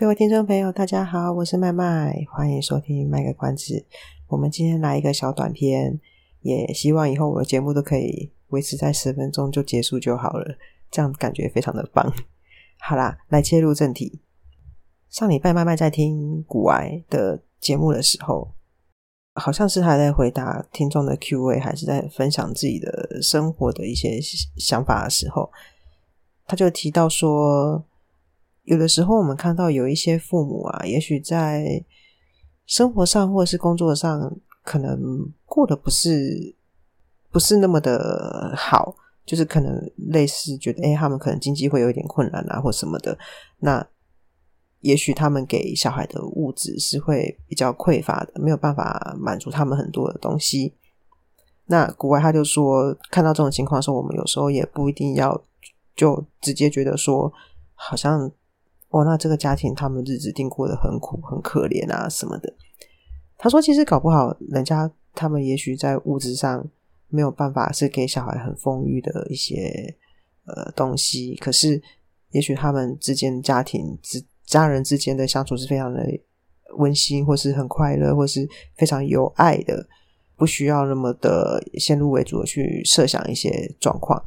各位听众朋友，大家好，我是麦麦，欢迎收听卖个关子。我们今天来一个小短片，也希望以后我的节目都可以维持在十分钟就结束就好了，这样感觉非常的棒。好啦，来切入正题。上礼拜麦麦在听古癌的节目的时候，好像是还在回答听众的 Q&A，还是在分享自己的生活的一些想法的时候，他就提到说。有的时候，我们看到有一些父母啊，也许在生活上或者是工作上，可能过得不是不是那么的好，就是可能类似觉得，哎，他们可能经济会有一点困难啊，或什么的。那也许他们给小孩的物质是会比较匮乏的，没有办法满足他们很多的东西。那国外他就说，看到这种情况的时候，我们有时候也不一定要就直接觉得说，好像。哦，那这个家庭他们日子定过得很苦、很可怜啊，什么的。他说，其实搞不好，人家他们也许在物质上没有办法是给小孩很丰裕的一些呃东西，可是也许他们之间家庭之家人之间的相处是非常的温馨，或是很快乐，或是非常有爱的，不需要那么的先入为主的去设想一些状况。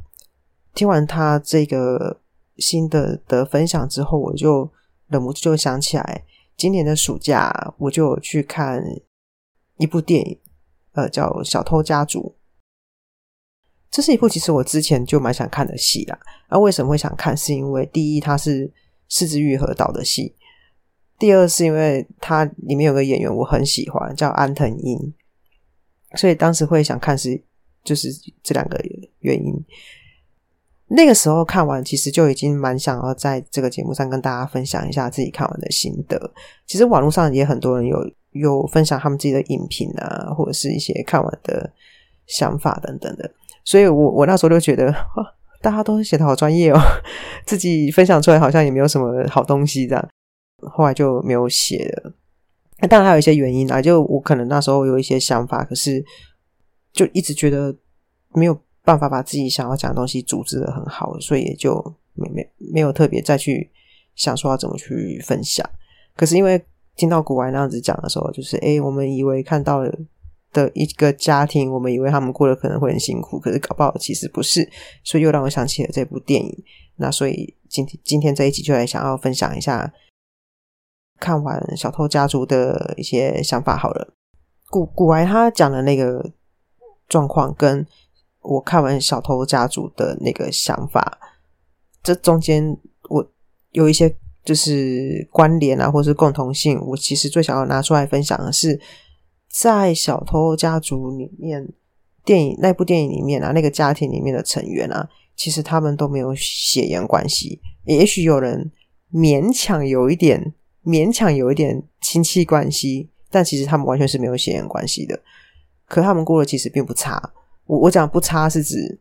听完他这个。新的的分享之后，我就忍不住就想起来，今年的暑假我就去看一部电影，呃，叫《小偷家族》。这是一部其实我之前就蛮想看的戏啦。那、啊、为什么会想看？是因为第一，它是是枝裕和导的戏；第二，是因为它里面有个演员我很喜欢，叫安藤樱，所以当时会想看是就是这两个原因。那个时候看完，其实就已经蛮想要在这个节目上跟大家分享一下自己看完的心得。其实网络上也很多人有有分享他们自己的影评啊，或者是一些看完的想法等等的。所以我我那时候就觉得，大家都写得好专业哦，自己分享出来好像也没有什么好东西这样。后来就没有写了。当然还有一些原因啊，就我可能那时候有一些想法，可是就一直觉得没有。办法把自己想要讲的东西组织得很好，所以也就没没没有特别再去想说要怎么去分享。可是因为听到古玩那样子讲的时候，就是诶，我们以为看到了的一个家庭，我们以为他们过得可能会很辛苦，可是搞不好其实不是，所以又让我想起了这部电影。那所以今天今天这一集就来想要分享一下看完《小偷家族》的一些想法好了。股股癌他讲的那个状况跟。我看完《小偷家族》的那个想法，这中间我有一些就是关联啊，或是共同性。我其实最想要拿出来分享的是，在《小偷家族》里面，电影那部电影里面啊，那个家庭里面的成员啊，其实他们都没有血缘关系。也许有人勉强有一点，勉强有一点亲戚关系，但其实他们完全是没有血缘关系的。可他们过得其实并不差。我我讲不差是指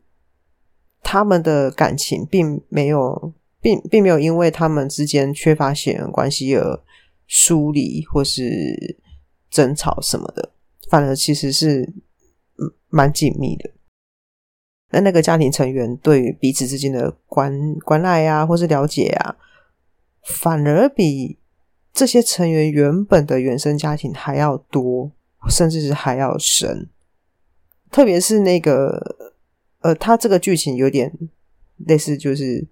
他们的感情并没有，并并没有因为他们之间缺乏血缘关系而疏离或是争吵什么的，反而其实是蛮紧密的。那那个家庭成员对于彼此之间的关关爱啊，或是了解啊，反而比这些成员原本的原生家庭还要多，甚至是还要深。特别是那个，呃，他这个剧情有点类似，就是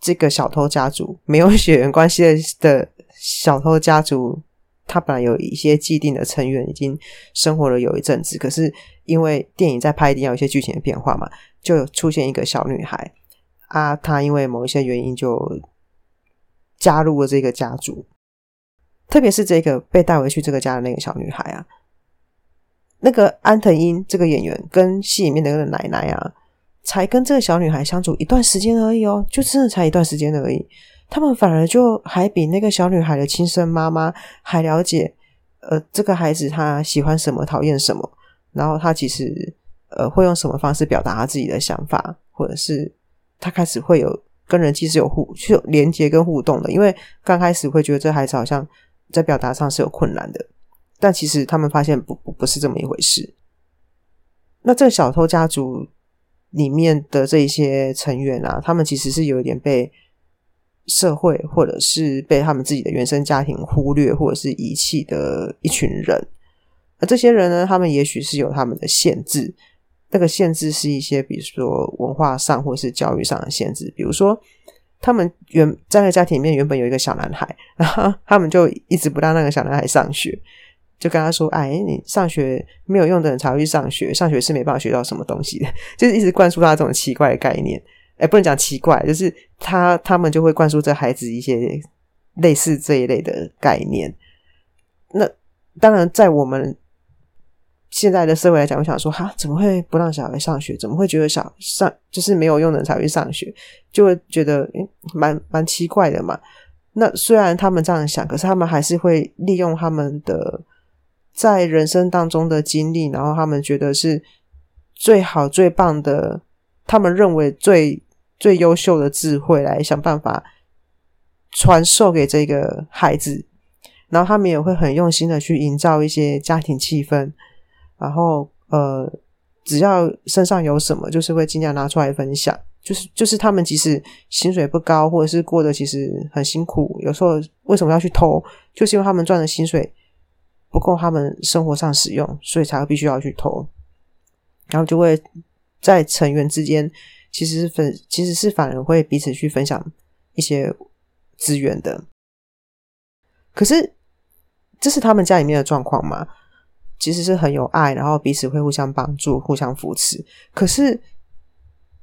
这个小偷家族 没有血缘关系的的小偷家族，他本来有一些既定的成员已经生活了有一阵子，可是因为电影在拍，一定要有一些剧情的变化嘛，就出现一个小女孩啊，她因为某一些原因就加入了这个家族，特别是这个被带回去这个家的那个小女孩啊。那个安藤樱这个演员跟戏里面的那个奶奶啊，才跟这个小女孩相处一段时间而已哦，就真的才一段时间而已。他们反而就还比那个小女孩的亲生妈妈还了解，呃，这个孩子他喜欢什么，讨厌什么，然后他其实呃会用什么方式表达他自己的想法，或者是他开始会有跟人其实有互去有连接跟互动的，因为刚开始会觉得这孩子好像在表达上是有困难的，但其实他们发现不不不是这么一回事。那这个小偷家族里面的这些成员啊，他们其实是有一点被。社会或者是被他们自己的原生家庭忽略或者是遗弃的一群人，而这些人呢，他们也许是有他们的限制。那个限制是一些，比如说文化上或是教育上的限制。比如说，他们原在那个家庭里面原本有一个小男孩，然后他们就一直不让那个小男孩上学，就跟他说：“哎，你上学没有用的人才会去上学，上学是没办法学到什么东西的。”就是一直灌输他这种奇怪的概念。哎，不能讲奇怪，就是他他们就会灌输这孩子一些类似这一类的概念。那当然，在我们现在的社会来讲，我想说，哈，怎么会不让小孩上学？怎么会觉得小上就是没有用的人才会去上学？就会觉得诶蛮蛮奇怪的嘛。那虽然他们这样想，可是他们还是会利用他们的在人生当中的经历，然后他们觉得是最好最棒的，他们认为最。最优秀的智慧来想办法传授给这个孩子，然后他们也会很用心的去营造一些家庭气氛，然后呃，只要身上有什么，就是会尽量拿出来分享。就是就是他们即使薪水不高，或者是过得其实很辛苦，有时候为什么要去偷？就是因为他们赚的薪水不够他们生活上使用，所以才会必须要去偷，然后就会在成员之间。其实是，其实是反而会彼此去分享一些资源的。可是，这是他们家里面的状况吗？其实是很有爱，然后彼此会互相帮助、互相扶持。可是，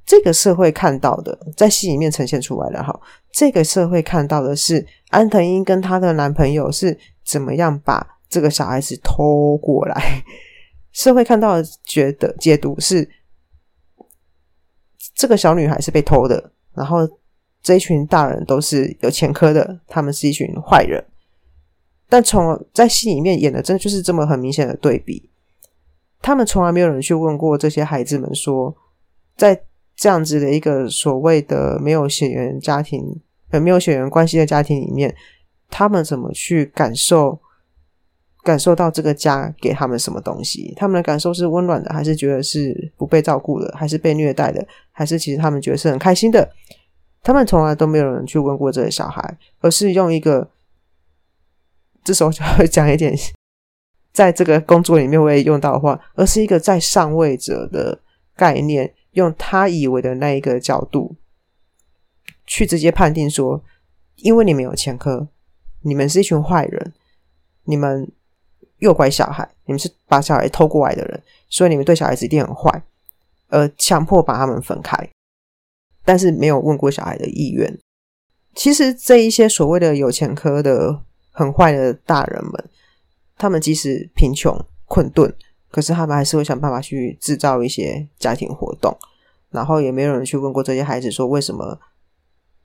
这个社会看到的，在戏里面呈现出来的哈，这个社会看到的是安藤英跟她的男朋友是怎么样把这个小孩子偷过来。社会看到觉得解读是。这个小女孩是被偷的，然后这一群大人都是有前科的，他们是一群坏人。但从在戏里面演的，真的就是这么很明显的对比。他们从来没有人去问过这些孩子们说，在这样子的一个所谓的没有血缘家庭、呃没有血缘关系的家庭里面，他们怎么去感受？感受到这个家给他们什么东西？他们的感受是温暖的，还是觉得是不被照顾的，还是被虐待的，还是其实他们觉得是很开心的？他们从来都没有人去问过这个小孩，而是用一个，这时候就会讲一点，在这个工作里面会用到的话，而是一个在上位者的概念，用他以为的那一个角度去直接判定说，因为你们有前科，你们是一群坏人，你们。诱拐小孩，你们是把小孩偷过来的人，所以你们对小孩子一定很坏，而强迫把他们分开，但是没有问过小孩的意愿。其实这一些所谓的有前科的很坏的大人们，他们即使贫穷困顿，可是他们还是会想办法去制造一些家庭活动，然后也没有人去问过这些孩子说为什么，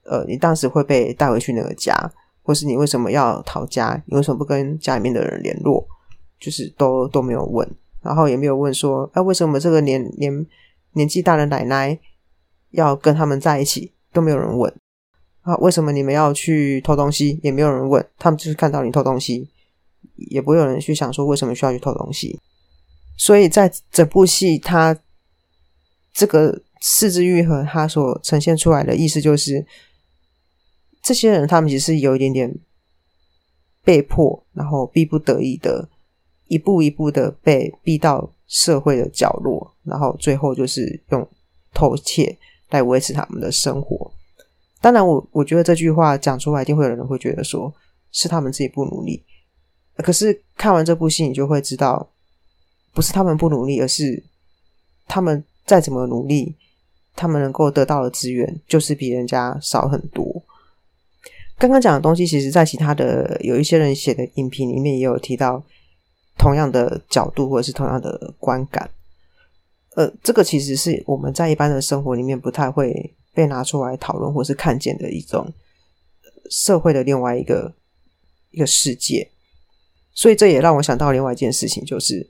呃，你当时会被带回去那个家，或是你为什么要逃家，你为什么不跟家里面的人联络？就是都都没有问，然后也没有问说，哎、啊，为什么这个年年年纪大的奶奶要跟他们在一起？都没有人问啊，为什么你们要去偷东西？也没有人问，他们就是看到你偷东西，也不会有人去想说为什么需要去偷东西。所以在整部戏，他这个是枝裕和他所呈现出来的意思就是，这些人他们其实是有一点点被迫，然后逼不得已的。一步一步的被逼到社会的角落，然后最后就是用偷窃来维持他们的生活。当然我，我觉得这句话讲出来，一定会有人会觉得说是他们自己不努力。可是看完这部戏，你就会知道，不是他们不努力，而是他们再怎么努力，他们能够得到的资源就是比人家少很多。刚刚讲的东西，其实在其他的有一些人写的影评里面也有提到。同样的角度或者是同样的观感，呃，这个其实是我们在一般的生活里面不太会被拿出来讨论或是看见的一种社会的另外一个一个世界。所以这也让我想到另外一件事情，就是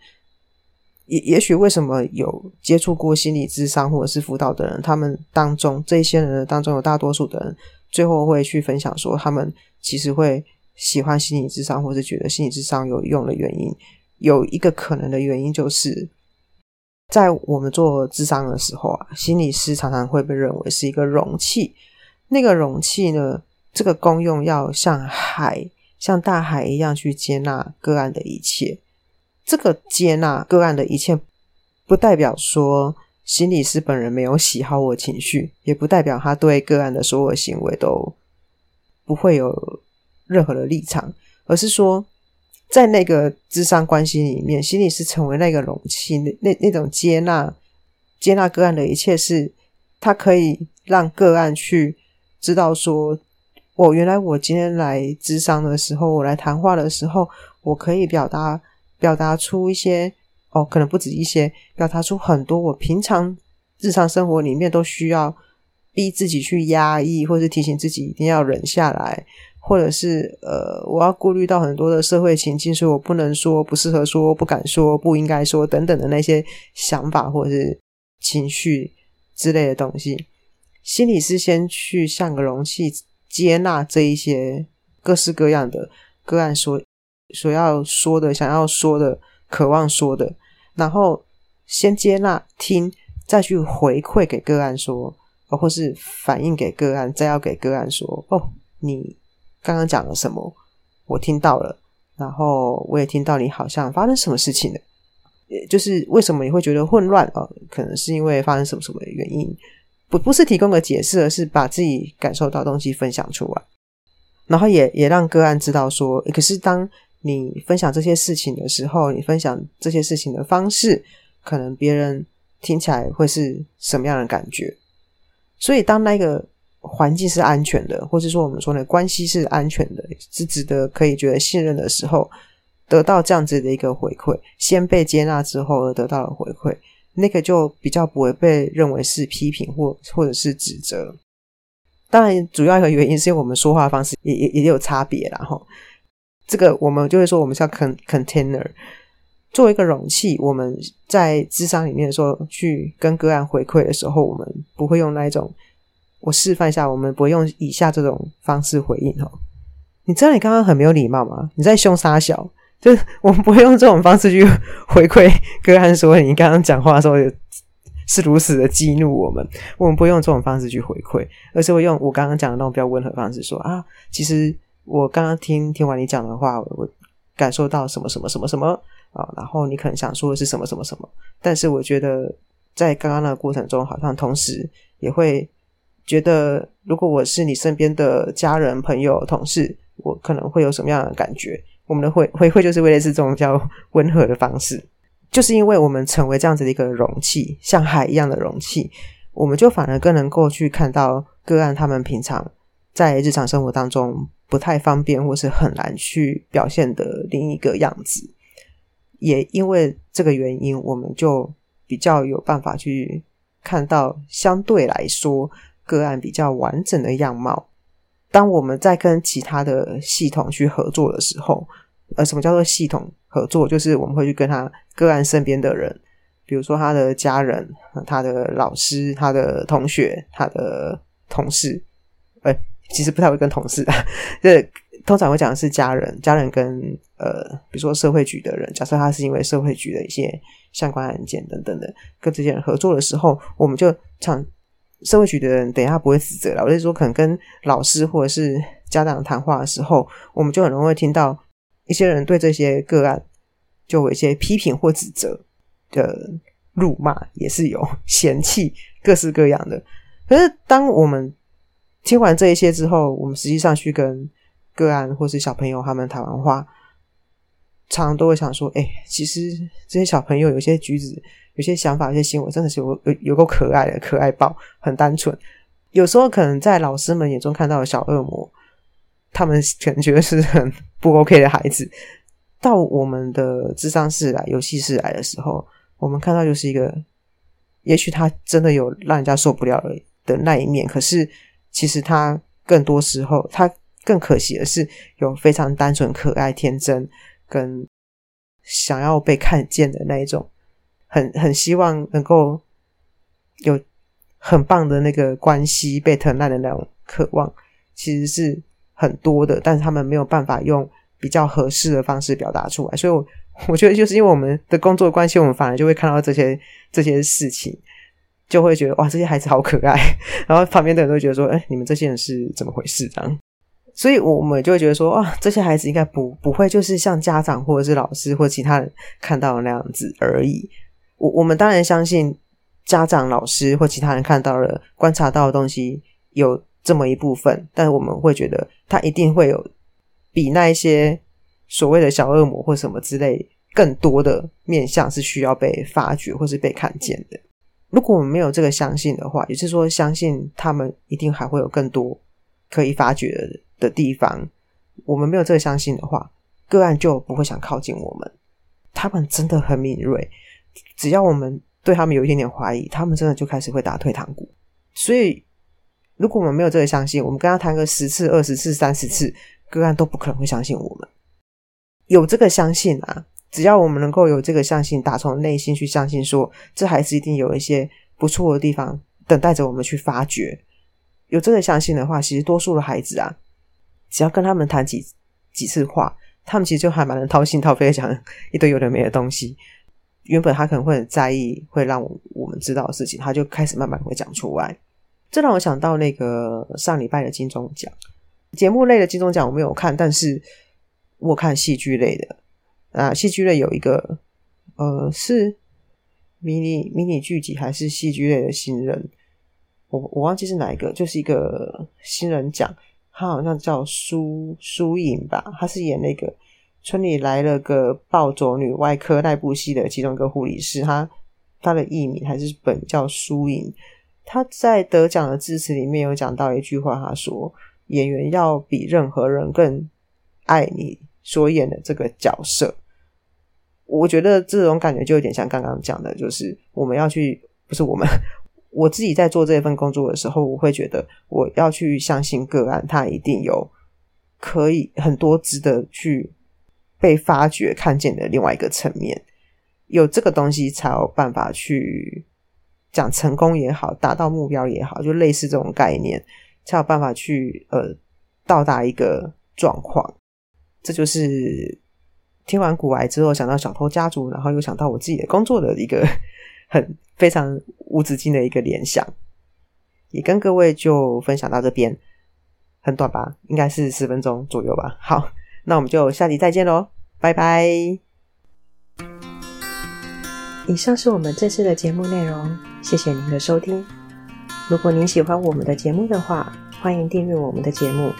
也也许为什么有接触过心理智商或者是辅导的人，他们当中这些人当中有大多数的人，最后会去分享说，他们其实会喜欢心理智商，或是觉得心理智商有用的原因，有一个可能的原因就是，在我们做智商的时候啊，心理师常常会被认为是一个容器，那个容器呢，这个功用要像海。像大海一样去接纳个案的一切，这个接纳个案的一切，不代表说心理师本人没有喜好或情绪，也不代表他对个案的所有行为都不会有任何的立场，而是说，在那个咨商关系里面，心理师成为那个容器，那那那种接纳接纳个案的一切是，他可以让个案去知道说。我原来我今天来咨商的时候，我来谈话的时候，我可以表达表达出一些哦，可能不止一些，表达出很多我平常日常生活里面都需要逼自己去压抑，或是提醒自己一定要忍下来，或者是呃，我要顾虑到很多的社会情境，所以我不能说，不适合说，不敢说，不应该说等等的那些想法或者是情绪之类的东西。心理是先去像个容器。接纳这一些各式各样的个案所所要说的、想要说的、渴望说的，然后先接纳听，再去回馈给个案说，或是反映给个案，再要给个案说：“哦，你刚刚讲了什么？我听到了，然后我也听到你好像发生什么事情了，也就是为什么你会觉得混乱啊？可能是因为发生什么什么原因。”不不是提供个解释，而是把自己感受到东西分享出来，然后也也让个案知道说，可是当你分享这些事情的时候，你分享这些事情的方式，可能别人听起来会是什么样的感觉？所以当那个环境是安全的，或者说我们说的关系是安全的，是值得可以觉得信任的时候，得到这样子的一个回馈，先被接纳之后而得到的回馈。那个就比较不会被认为是批评或或者是指责。当然，主要一个原因是因为我们说话的方式也也也有差别啦。哈。这个我们就会说，我们叫 con container，作为一个容器，我们在智商里面的时候去跟个案回馈的时候，我们不会用那一种。我示范一下，我们不用以下这种方式回应。哈，你知道你刚刚很没有礼貌吗？你在凶杀小。就是我们不会用这种方式去回馈个案，说你刚刚讲话的时候是如此的激怒我们。我们不会用这种方式去回馈，而是会用我刚刚讲的那种比较温和的方式说啊，其实我刚刚听听完你讲的话，我感受到什么什么什么什么啊，然后你可能想说的是什么什么什么，但是我觉得在刚刚那个过程中，好像同时也会觉得，如果我是你身边的家人、朋友、同事，我可能会有什么样的感觉。我们的回回馈就是为了这种较温和的方式，就是因为我们成为这样子的一个容器，像海一样的容器，我们就反而更能够去看到个案他们平常在日常生活当中不太方便或是很难去表现的另一个样子。也因为这个原因，我们就比较有办法去看到相对来说个案比较完整的样貌。当我们在跟其他的系统去合作的时候，呃，什么叫做系统合作？就是我们会去跟他个案身边的人，比如说他的家人、他的老师、他的同学、他的同事。哎，其实不太会跟同事，这通常会讲的是家人，家人跟呃，比如说社会局的人，假设他是因为社会局的一些相关案件等等的，跟这些人合作的时候，我们就常。社会局的人等一下不会指责了，我就是说，可能跟老师或者是家长谈话的时候，我们就很容易听到一些人对这些个案就有一些批评或指责的辱骂，也是有嫌弃各式各样的。可是当我们听完这一些之后，我们实际上去跟个案或是小朋友他们谈完话，常常都会想说：“哎、其实这些小朋友有些举止。”有些想法、有些行为，真的是有有有够可爱的，可爱爆，很单纯。有时候可能在老师们眼中看到的小恶魔，他们可能觉得是很不 OK 的孩子。到我们的智商室来、游戏室来的时候，我们看到就是一个，也许他真的有让人家受不了的那一面。可是其实他更多时候，他更可惜的是，有非常单纯、可爱、天真，跟想要被看见的那一种，很很希望能够有很棒的那个关系被疼爱的那种渴望，其实是很多的，但是他们没有办法用比较合适的方式表达出来。所以我，我觉得就是因为我们的工作关系，我们反而就会看到这些这些事情，就会觉得哇，这些孩子好可爱。然后旁边的人都觉得说，哎，你们这些人是怎么回事？这样。所以，我们就会觉得说，啊，这些孩子应该不不会就是像家长或者是老师或其他人看到的那样子而已。我我们当然相信家长、老师或其他人看到了、观察到的东西有这么一部分，但我们会觉得他一定会有比那一些所谓的小恶魔或什么之类更多的面相是需要被发掘或是被看见的。如果我们没有这个相信的话，也是说，相信他们一定还会有更多可以发掘的。的地方，我们没有这个相信的话，个案就不会想靠近我们。他们真的很敏锐，只要我们对他们有一点点怀疑，他们真的就开始会打退堂鼓。所以，如果我们没有这个相信，我们跟他谈个十次、二十次、三十次，个案都不可能会相信我们。有这个相信啊，只要我们能够有这个相信，打从内心去相信说，这孩子一定有一些不错的地方，等待着我们去发掘。有这个相信的话，其实多数的孩子啊。只要跟他们谈几几次话，他们其实就还蛮能掏心掏肺的讲一堆有的没的东西。原本他可能会很在意，会让我们知道的事情，他就开始慢慢会讲出来。这让我想到那个上礼拜的金钟奖节目类的金钟奖，我没有看，但是我看戏剧类的啊，戏剧类有一个呃是迷你迷你剧集还是戏剧类的新人，我我忘记是哪一个，就是一个新人奖。他好像叫苏苏颖吧，他是演那个《村里来了个暴走女外科》那部戏的其中一个护理师。他他的艺名还是本叫苏颖。他在得奖的致辞里面有讲到一句话，他说：“演员要比任何人更爱你所演的这个角色。”我觉得这种感觉就有点像刚刚讲的，就是我们要去，不是我们。我自己在做这份工作的时候，我会觉得我要去相信个案，他一定有可以很多值得去被发掘、看见的另外一个层面。有这个东西，才有办法去讲成功也好，达到目标也好，就类似这种概念，才有办法去呃到达一个状况。这就是听完古癌之后，想到小偷家族，然后又想到我自己的工作的一个很。非常无止境的一个联想，也跟各位就分享到这边，很短吧，应该是十分钟左右吧。好，那我们就下集再见喽，拜拜。以上是我们这次的节目内容，谢谢您的收听。如果您喜欢我们的节目的话，欢迎订阅我们的节目，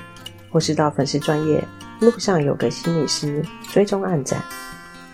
或是到粉丝专业路上有个心理师追踪暗赞。